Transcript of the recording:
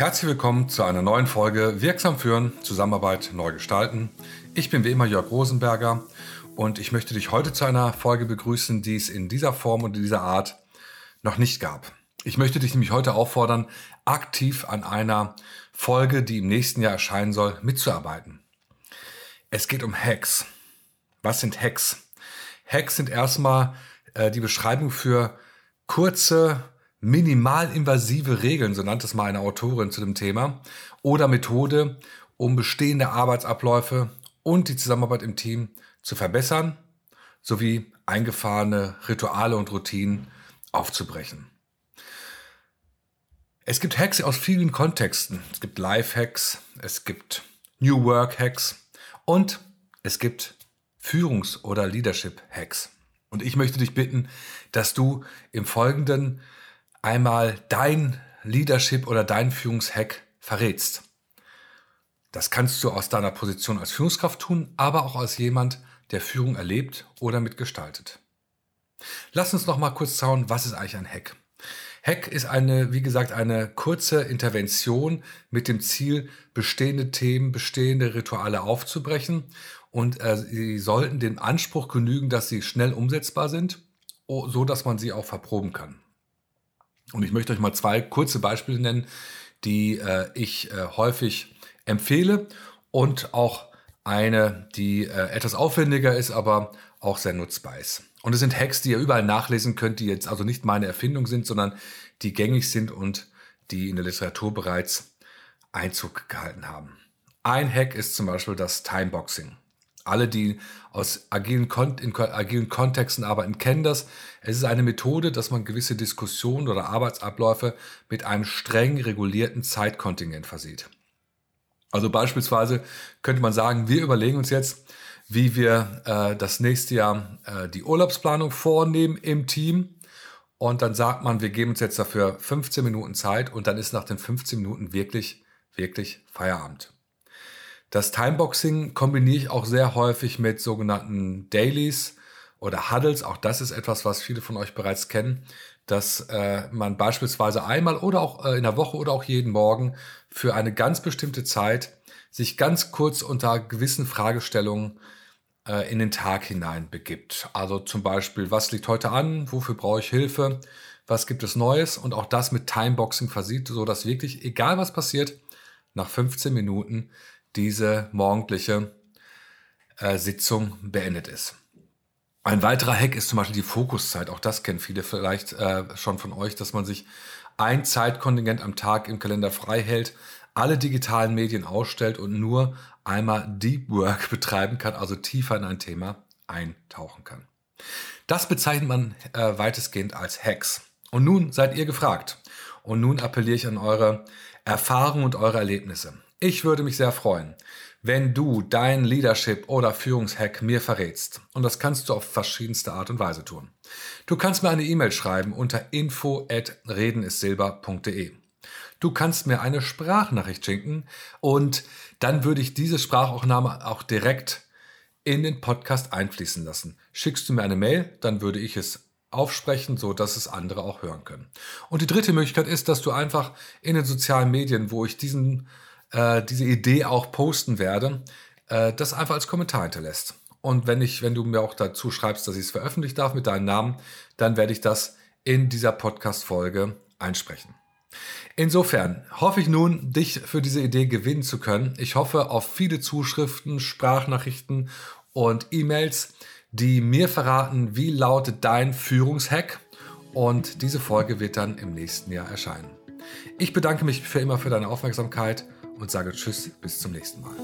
Herzlich willkommen zu einer neuen Folge Wirksam führen, Zusammenarbeit neu gestalten. Ich bin wie immer Jörg Rosenberger und ich möchte dich heute zu einer Folge begrüßen, die es in dieser Form und in dieser Art noch nicht gab. Ich möchte dich nämlich heute auffordern, aktiv an einer Folge, die im nächsten Jahr erscheinen soll, mitzuarbeiten. Es geht um Hacks. Was sind Hacks? Hacks sind erstmal äh, die Beschreibung für kurze, minimalinvasive Regeln, so nannte es mal eine Autorin zu dem Thema, oder Methode, um bestehende Arbeitsabläufe und die Zusammenarbeit im Team zu verbessern, sowie eingefahrene Rituale und Routinen aufzubrechen. Es gibt Hacks aus vielen Kontexten. Es gibt Life-Hacks, es gibt New Work-Hacks und es gibt Führungs- oder Leadership-Hacks. Und ich möchte dich bitten, dass du im Folgenden einmal dein Leadership oder dein Führungshack verrätst. Das kannst du aus deiner Position als Führungskraft tun, aber auch als jemand, der Führung erlebt oder mitgestaltet. Lass uns noch mal kurz schauen, was ist eigentlich ein Hack? Hack ist eine, wie gesagt, eine kurze Intervention mit dem Ziel, bestehende Themen, bestehende Rituale aufzubrechen. Und äh, sie sollten dem Anspruch genügen, dass sie schnell umsetzbar sind, so dass man sie auch verproben kann. Und ich möchte euch mal zwei kurze Beispiele nennen, die äh, ich äh, häufig empfehle und auch eine, die äh, etwas aufwendiger ist, aber auch sehr nutzbar ist. Und es sind Hacks, die ihr überall nachlesen könnt, die jetzt also nicht meine Erfindung sind, sondern die gängig sind und die in der Literatur bereits Einzug gehalten haben. Ein Hack ist zum Beispiel das Timeboxing. Alle, die aus agilen, Kon in agilen Kontexten arbeiten, kennen das. Es ist eine Methode, dass man gewisse Diskussionen oder Arbeitsabläufe mit einem streng regulierten Zeitkontingent versieht. Also beispielsweise könnte man sagen, wir überlegen uns jetzt, wie wir äh, das nächste Jahr äh, die Urlaubsplanung vornehmen im Team. Und dann sagt man, wir geben uns jetzt dafür 15 Minuten Zeit und dann ist nach den 15 Minuten wirklich, wirklich Feierabend. Das Timeboxing kombiniere ich auch sehr häufig mit sogenannten Dailies oder Huddles. Auch das ist etwas, was viele von euch bereits kennen, dass äh, man beispielsweise einmal oder auch äh, in der Woche oder auch jeden Morgen für eine ganz bestimmte Zeit sich ganz kurz unter gewissen Fragestellungen äh, in den Tag hinein begibt. Also zum Beispiel, was liegt heute an? Wofür brauche ich Hilfe? Was gibt es Neues? Und auch das mit Timeboxing versieht, so dass wirklich, egal was passiert, nach 15 Minuten diese morgendliche äh, Sitzung beendet ist. Ein weiterer Hack ist zum Beispiel die Fokuszeit. Auch das kennen viele vielleicht äh, schon von euch, dass man sich ein Zeitkontingent am Tag im Kalender frei hält, alle digitalen Medien ausstellt und nur einmal Deep Work betreiben kann, also tiefer in ein Thema eintauchen kann. Das bezeichnet man äh, weitestgehend als Hacks. Und nun seid ihr gefragt. Und nun appelliere ich an eure Erfahrungen und eure Erlebnisse. Ich würde mich sehr freuen, wenn du dein Leadership oder Führungshack mir verrätst. Und das kannst du auf verschiedenste Art und Weise tun. Du kannst mir eine E-Mail schreiben unter info at redenissilber.de. Du kannst mir eine Sprachnachricht schicken und dann würde ich diese Sprachaufnahme auch direkt in den Podcast einfließen lassen. Schickst du mir eine Mail, dann würde ich es aufsprechen, so dass es andere auch hören können. Und die dritte Möglichkeit ist, dass du einfach in den sozialen Medien, wo ich diesen äh, diese Idee auch posten werde, äh, das einfach als Kommentar hinterlässt. Und wenn ich, wenn du mir auch dazu schreibst, dass ich es veröffentlichen darf mit deinem Namen, dann werde ich das in dieser Podcast-Folge einsprechen. Insofern hoffe ich nun, dich für diese Idee gewinnen zu können. Ich hoffe auf viele Zuschriften, Sprachnachrichten und E-Mails, die mir verraten, wie lautet dein Führungshack. Und diese Folge wird dann im nächsten Jahr erscheinen. Ich bedanke mich für immer für deine Aufmerksamkeit und sage Tschüss, bis zum nächsten Mal.